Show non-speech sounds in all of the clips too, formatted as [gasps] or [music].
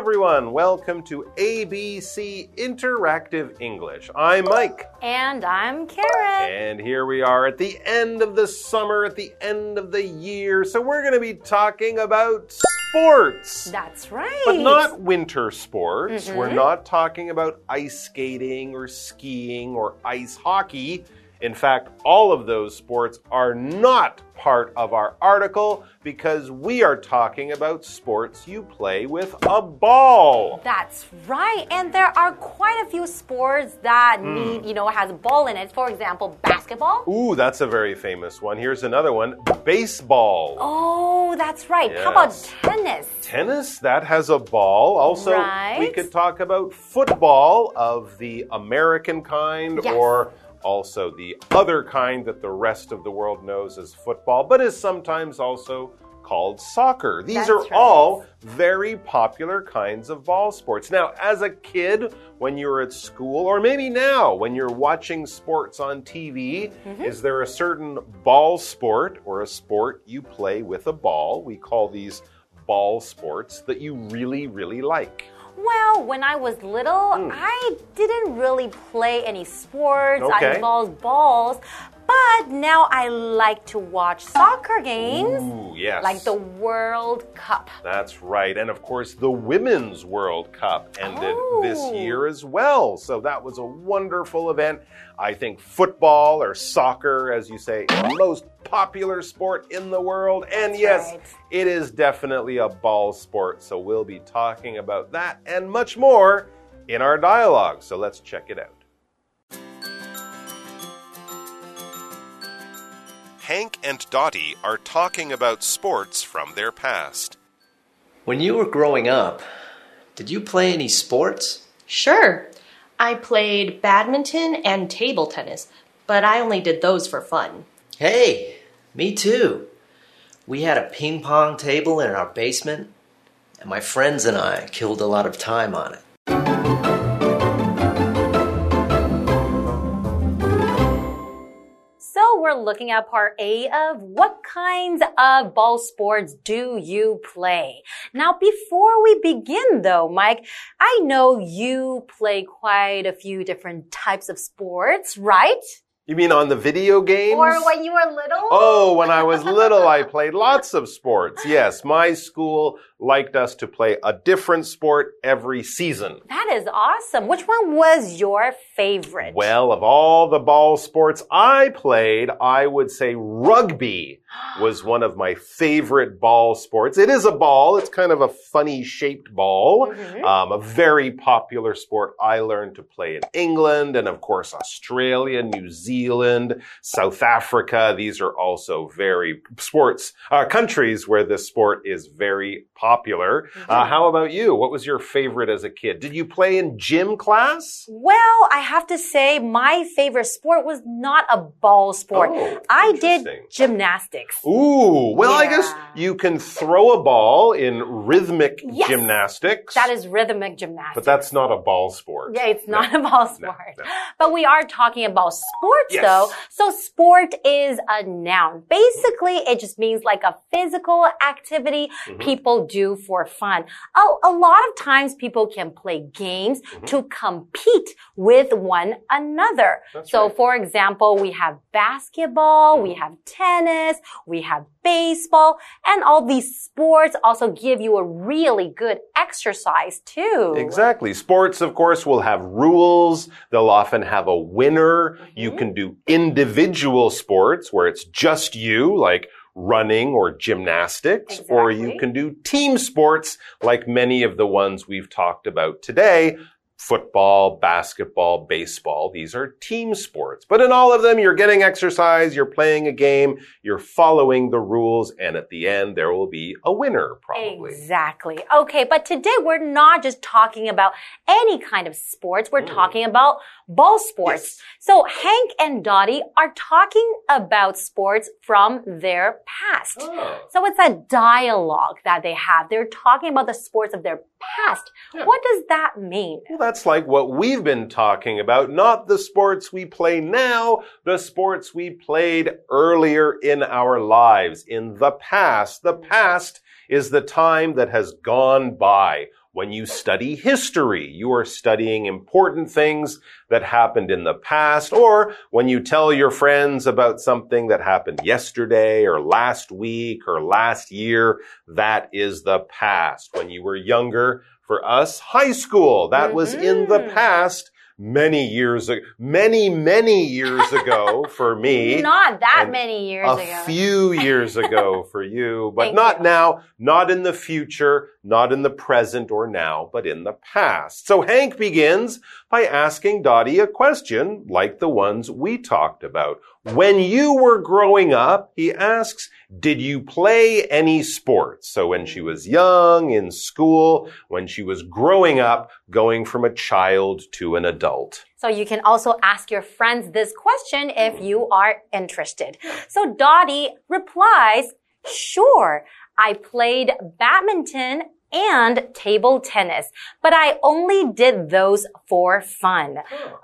Everyone. Welcome to ABC Interactive English. I'm Mike. And I'm Karen. And here we are at the end of the summer, at the end of the year. So we're going to be talking about sports. That's right. But not winter sports. Mm-hmm. We're not talking about ice skating or skiing or ice hockey. In fact, all of those sports are not part of our article because we are talking about sports you play with a ball. That's right. And there are quite a few sports that Hmm. need, you know, has a ball in it. For example, basketball. Ooh, that's a very famous one. Here's another one baseball. Oh, that's right. How about tennis? Tennis, that has a ball. Also, we could talk about football of the American kind Yes. or also the other kind that the rest of the world knows as football, but is sometimes also called soccer. These That's are right. all very popular kinds of ball sports. Now, as a kid, when you were at school, or maybe now when you're watching sports on TV, Mm-hmm. is there a certain ball sport or a sport you play with a ball? We call these ball sports that you really, really like. Well, when I was little, hmm. I didn't really play any sports. Okay. I involved balls. But now I like to watch soccer games. Ooh, yes. Like the World Cup. That's right. And of course, the Women's World Cup ended this Oh. year as well. So that was a wonderful event. I think football or soccer, as you say, the most popular sport in the world. And That's yes, right. it is definitely a ball sport. So we'll be talking about that and much more in our dialogue. So let's check it out. Hank and Dottie are talking about sports from their past. When you were growing up, did you play any sports? Sure. I played badminton and table tennis, but I only did those for fun. Hey, me too. We had a ping pong table in our basement, and my friends and I killed a lot of time on it. So we're looking at part A of what kinds of ball sports do you play? Now, before we begin though, Mike, I know you play quite a few different types of sports, right? You mean on the video games? Or when you were little? Oh, when I was little, I played lots of sports. Yes, my school liked us to play a different sport every season. That is awesome. Which one was your favorite? Well, of all the ball sports I played, I would say rugby was [gasps] one of my favorite ball sports. It is a ball. It's kind of a funny shaped ball. Um, a very popular sport I learned to play in England and of course Australia, New Zealand, South Africa. These are also very sports, uh, countries where this sport is very popular. Uh, how about you? What was your favorite as a kid? Did you play in gym class? Well, I have to say my favorite sport was not a ball sport. Oh, I did gymnastics. Ooh, well, I guess you can throw a ball in rhythmic Yes. gymnastics. That is rhythmic gymnastics. but that's not a ball sport. Yeah, it's not a ball sport. no. But we are talking about sports Yes. though. So sport is a noun. Basically, it just means like a physical activity Mm-hmm. people do for fun. A, a lot of times people can play games Mm-hmm. to compete with one another. That's so right. for example, we have basketball, we have tennis, we have baseball, and all these sports also give you a really good exercise too. Exactly. Sports, of course, will have rules. They'll often have a winner. Mm-hmm. You can do individual sports where it's just you, like running or gymnastics, or you can do team sports like many of the ones we've talked about today. Football, basketball, baseball. These are team sports. But in all of them, you're getting exercise, you're playing a game, you're following the rules, and at the end, there will be a winner, probably. Exactly. Okay, but today we're not just talking about any kind of sports. We're hmm. talking about ball sports. Yes. So Hank and Dottie are talking about sports from their past. Oh. So it's a dialogue that they have. They're talking about the sports of their past. What does that mean? Well, that's like what we've been talking about, not the sports we play now, the sports we played earlier in our lives, in the past. The past is the time that has gone by. When you study history, you are studying important things that happened in the past, or when you tell your friends about something that happened yesterday or last week or last year, that is the past. When you were younger, for us, high school, that was in the Mhm. past many years ago, many, many years [laughs] ago for me. Not that many years a ago. A few years ago [laughs] for you, but Thank not you. now, not in the future, not in the present or now, but in the past. So Hank begins by asking Dottie a question like the ones we talked about. When you were growing up, he asks, did you play any sports? So when she was young, in school, when she was growing up, going from a child to an adult. So you can also ask your friends this question if you are interested. So Dottie replies, sure, I played badminton and table tennis, but I only did those for fun.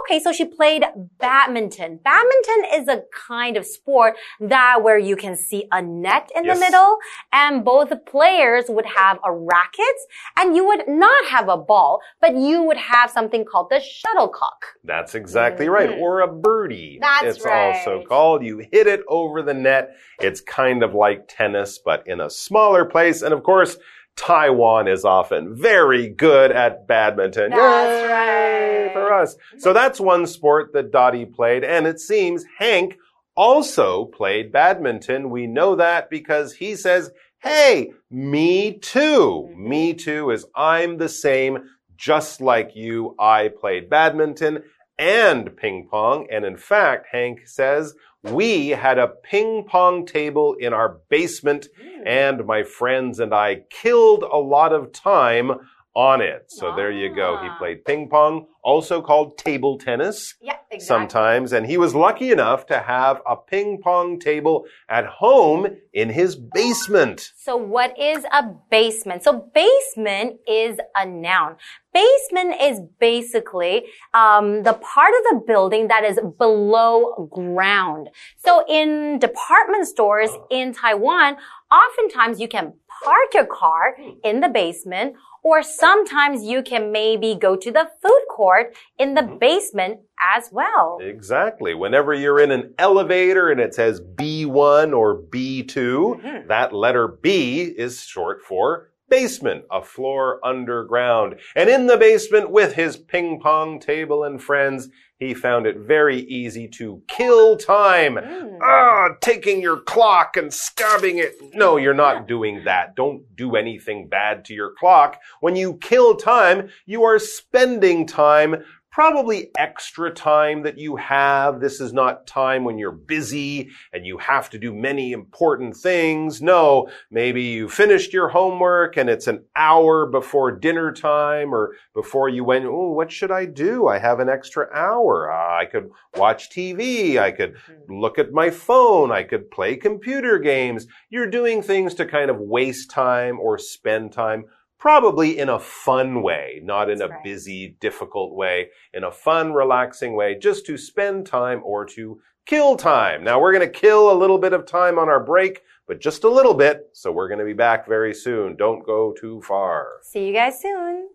Okay, so she played badminton. Badminton is a kind of sport that where you can see a net in Yes. the middle and both players would have a racket and you would not have a ball, but you would have something called the shuttlecock. That's exactly right. Mhm. Or a birdie. That's it's also called. You hit it over the net. It's kind of like tennis, but in a smaller place. And of course, Taiwan is often very good at badminton. That's Yay right. For us. So that's one sport that Dottie played. And it seems Hank also played badminton. We know that because he says, Hey, me too. Me too is I'm the same, just like you. I played badminton and ping pong. And in fact, Hank says, we had a ping pong table in our basement hmm. and my friends and I killed a lot of time on it. So there you go. He Ah. played ping pong, also called table tennis Yeah, exactly. sometimes. And he was lucky enough to have a ping pong table at home in his basement. So what is a basement? So basement is a noun. Basement is basically um, the part of the building that is below ground. So in department stores in Taiwan, oftentimes you can park your car in the basement or sometimes you can maybe go to the food court in the mm-hmm. basement as well. Exactly. Whenever you're in an elevator and it says B1 or B2, mm-hmm. that letter B is short for basement, a floor underground. And in the basement with his ping pong table and friends, he found it very easy to kill time. Ah, taking your clock and stabbing it. No, you're not doing that. Don't do anything bad to your clock. When you kill time, you are spending time probably extra time that you have. This is not time when you're busy and you have to do many important things. No, maybe you finished your homework and it's an hour before dinner time or before you went, oh, what should I do? I have an extra hour. Ah, I could watch TV. I could look at my phone. I could play computer games. You're doing things to kind of waste time or spend time probably in a fun way, not in That's a right. busy, difficult way, in a fun, relaxing way, just to spend time or to kill time. Now we're going to kill a little bit of time on our break, but just a little bit. So we're going to be back very soon. Don't go too far. See you guys soon.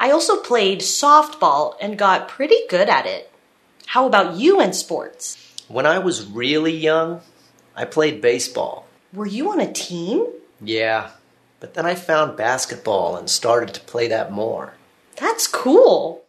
I also played softball and got pretty good at it. How about you in sports? When I was really young, I played baseball. Were you on a team? Yeah, but then I found basketball and started to play that more. That's cool.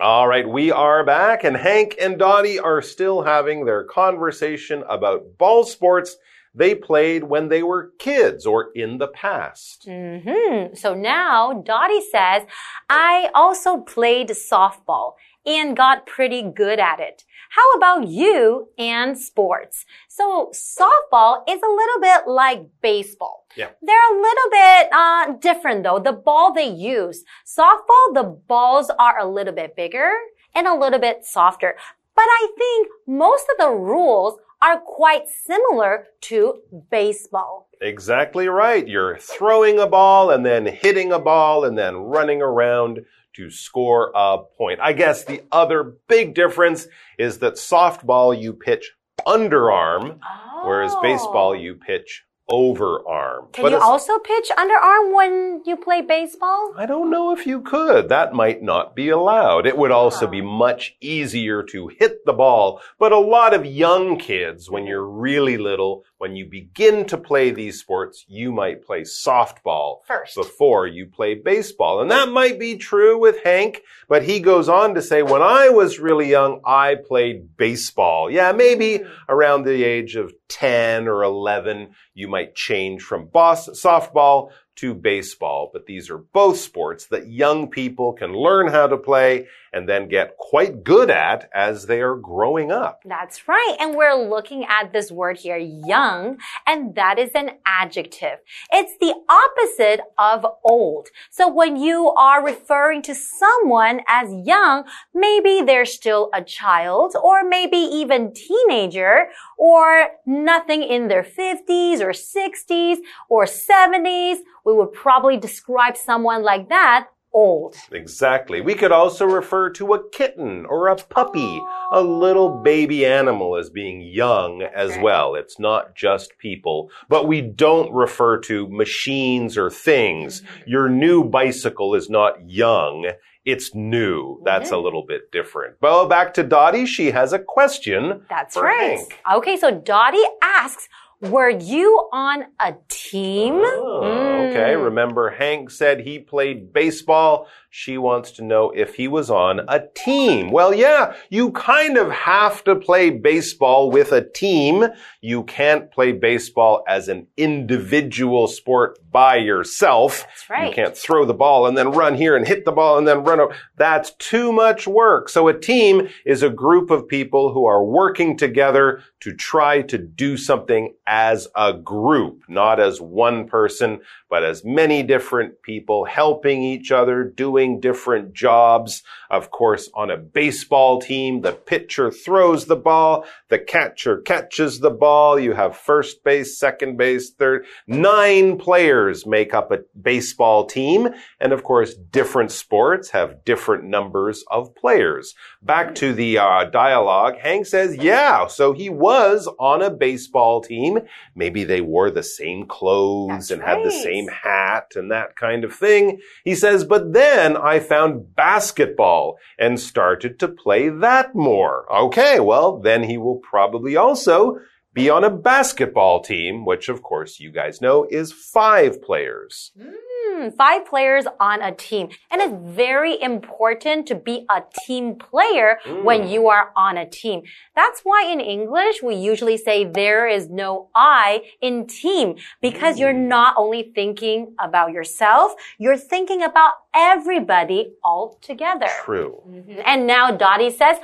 All right, we are back, and Hank and Dottie are still having their conversation about ball sports they played when they were kids or in the past. hmm So now Dottie says, I also played softball and got pretty good at it. How about you and sports? So softball is a little bit like baseball. Yeah. They're a little bit uh, different though. The ball they use. Softball, the balls are a little bit bigger and a little bit softer. But I think most of the rules are quite similar to baseball. Exactly right. You're throwing a ball and then hitting a ball and then running around to score a point. I guess the other big difference is that softball you pitch underarm, whereas Oh. baseball you pitch overarm. Can But you also pitch underarm when you play baseball? I don't know if you could. That might not be allowed. It would also be much easier to hit the ball. But a lot of young kids, when you're really little, when you begin to play these sports, you might play softball First. before you play baseball. And that might be true with Hank, but he goes on to say, when I was really young, I played baseball. Yeah, maybe hmm. around the age of 10 or 11, you might change from boss, softball to baseball. But these are both sports that young people can learn how to play and then get quite good at as they are growing up. That's right. And we're looking at this word here, young, and that is an adjective. It's the opposite of old. So when you are referring to someone as young, maybe they're still a child or maybe even teenager or nothing in their 50s or 60s or 70s. We would probably describe someone like that old. Exactly. We could also refer to a kitten or a puppy, a little baby animal as being young as Okay. well. It's not just people, but we don't refer to machines or things. Mm-hmm. Your new bicycle is not young. It's new. That's mm-hmm. a little bit different. Well, back to Dottie. She has a question. That's right. Hank. Okay, so Dottie asks, were you on a team? Oh, okay. Hmm. Remember, Hank said he played baseball. She wants to know if he was on a team. Well, yeah, you kind of have to play baseball with a team. You can't play baseball as an individual sport by yourself. That's right. You can't throw the ball and then run here and hit the ball and then run over. That's too much work. So a team is a group of people who are working together to try to do something as a group, not as one person, but as many different people helping each other, doing different jobs. Of course, on a baseball team, the pitcher throws the ball, the catcher catches the ball. You have first base, second base, third. Nine players make up a baseball team. And of course, different sports have different numbers of players. Back to the uh, dialogue, Hank says, yeah, so he was on a baseball team. Maybe they wore the same clothes That's and had the same hat and that kind of thing. He says, but then I found basketball and started to play that more. Okay, well, then he will probably also be on a basketball team, which of course you guys know is five players. Hmm. Hmm, five players on a team. And it's very important to be a team player when mm. you are on a team. That's why in English, we usually say there is no I in team because you're mm. not only thinking about yourself, you're thinking about everybody all together. True. Mm-hmm. And now Dottie says,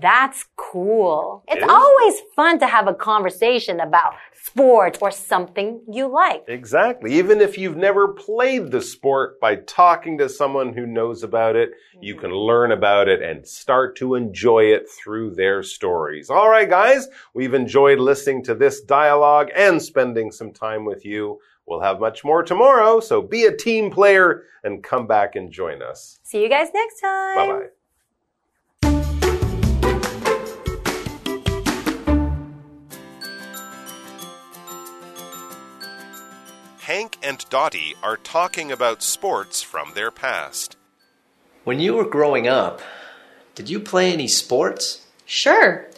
that's cool. It's It always fun to have a conversation about sports or something you like. Exactly. Even if you've never played the sport, by talking to someone who knows about it, you mm-hmm. can learn about it and start to enjoy it through their stories. All right, guys, we've enjoyed listening to this dialogue and spending some time with you. We'll have much more tomorrow, so be a team player and come back and join us. See you guys next time. Bye bye. Hank and Dottie are talking about sports from their past. When you were growing up, did you play any sports? Sure.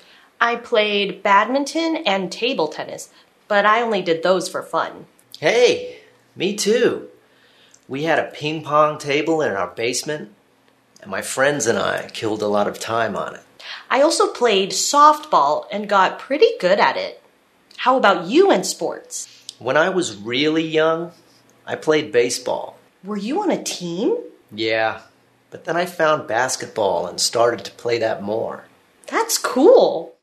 I played badminton and table tennis, but I only did those for fun. Hey, me too. We had a ping pong table in our basement, and my friends and I killed a lot of time on it. I also played softball and got pretty good at it. How about you and sports? When I was really young, I played baseball. Were you on a team? Yeah, but then I found basketball and started to play that more. That's cool.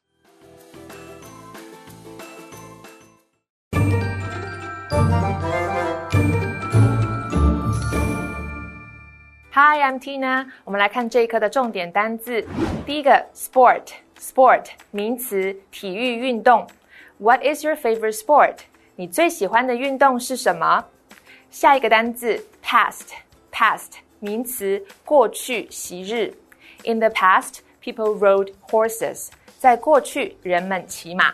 Hi, I'm Tina。我们来看这一课的重点单字。第一个，sport，sport 名词，体育运动。What is your favorite sport？ 你最喜欢的运动是什么？下一个单字，past，past 名词，过去昔日。In the past, people rode horses. 在过去，人们骑马。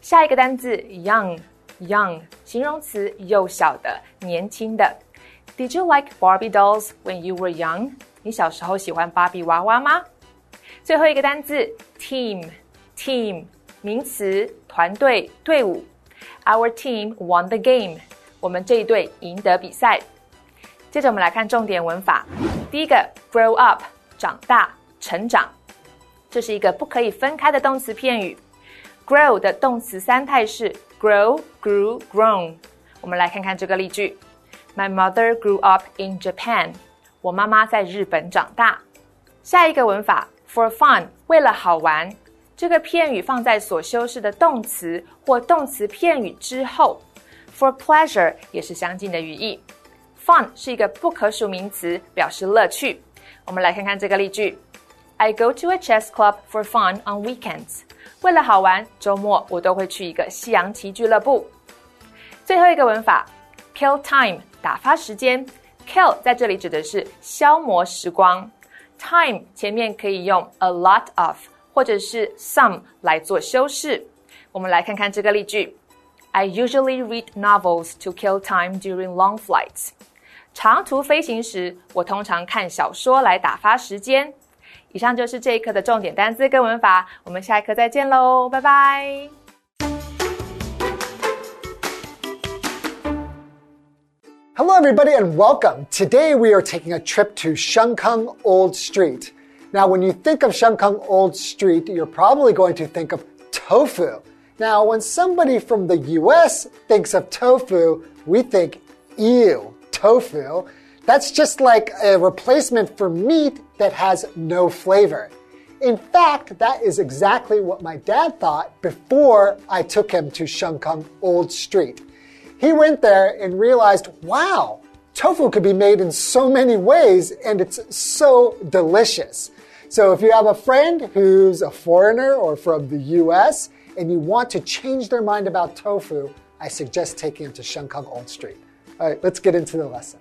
下一个单字 young，young 形容词，幼小的，年轻的。Did you like Barbie dolls when you were young？你小时候喜欢芭比娃娃吗？最后一个单字 team，team 名词，团队，队伍。Our team won the game。我们这一队赢得比赛。接着我们来看重点文法。第一个 grow up，长大，成长。这是一个不可以分开的动词片语。grow 的动词三态是 grow、grew、grown。我们来看看这个例句：My mother grew up in Japan。我妈妈在日本长大。下一个文法 for fun，为了好玩。这个片语放在所修饰的动词或动词片语之后。For pleasure 也是相近的语义。Fun 是一个不可数名词，表示乐趣。我们来看看这个例句。I go to a chess club for fun on weekends。为了好玩，周末我都会去一个西洋棋俱乐部。最后一个文法，kill time，打发时间。kill 在这里指的是消磨时光。time 前面可以用 a lot of 或者是 some 来做修饰。我们来看看这个例句：I usually read novels to kill time during long flights。长途飞行时，我通常看小说来打发时间。以上就是这一课的重点单词跟文法，我们下一课再见喽，拜拜。Hello, everybody, and welcome. Today we are taking a trip to Shenkeng Old Street. Now, when you think of Shenkeng Old Street, you're probably going to think of tofu. Now, when somebody from the US thinks of tofu, we think, ew, tofu. That's just like a replacement for meat that has no flavor. In fact, that is exactly what my dad thought before I took him to Shenkeng Old Street. He went there and realized, wow, tofu could be made in so many ways and it's so delicious. So if you have a friend who's a foreigner or from the US and you want to change their mind about tofu, I suggest taking them to Shenkeng Old Street. All right, let's get into the lesson.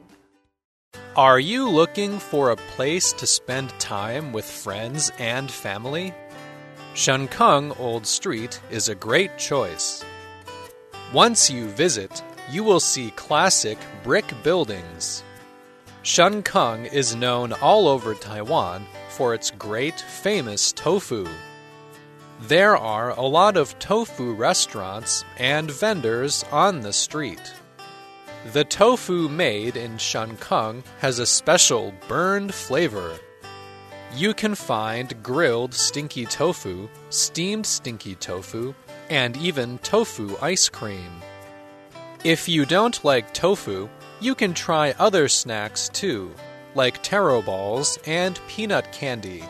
Are you looking for a place to spend time with friends and family? Shenkeng Old Street is a great choice. Once you visit, you will see classic brick buildings. Shenkeng is known all over Taiwan for its great famous tofu. There are a lot of tofu restaurants and vendors on the street. The tofu made in Shenkeng has a special burned flavor. You can find grilled stinky tofu, steamed stinky tofu, and even tofu ice cream. If you don't like tofu, you can try other snacks too, like taro balls and peanut candy.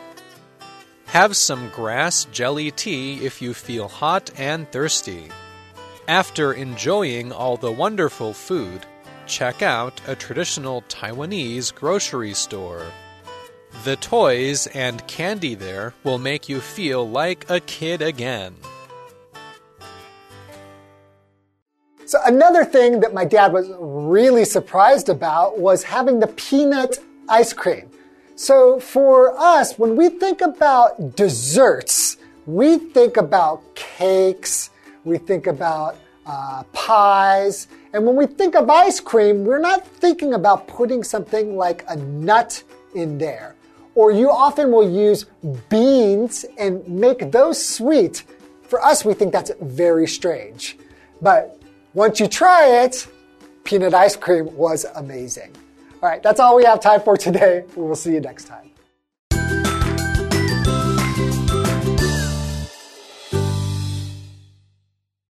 Have some grass jelly tea if you feel hot and thirsty. After enjoying all the wonderful food, check out a traditional Taiwanese grocery store. The toys and candy there will make you feel like a kid again. So, another thing that my dad was really surprised about was having the peanut ice cream. So, for us, when we think about desserts, we think about cakes, we think about uh, pies. And when we think of ice cream, we're not thinking about putting something like a nut in there. Or you often will use beans and make those sweet. For us, we think that's very strange. But once you try it, peanut ice cream was amazing. All right, that's all we have time for today. We will see you next time.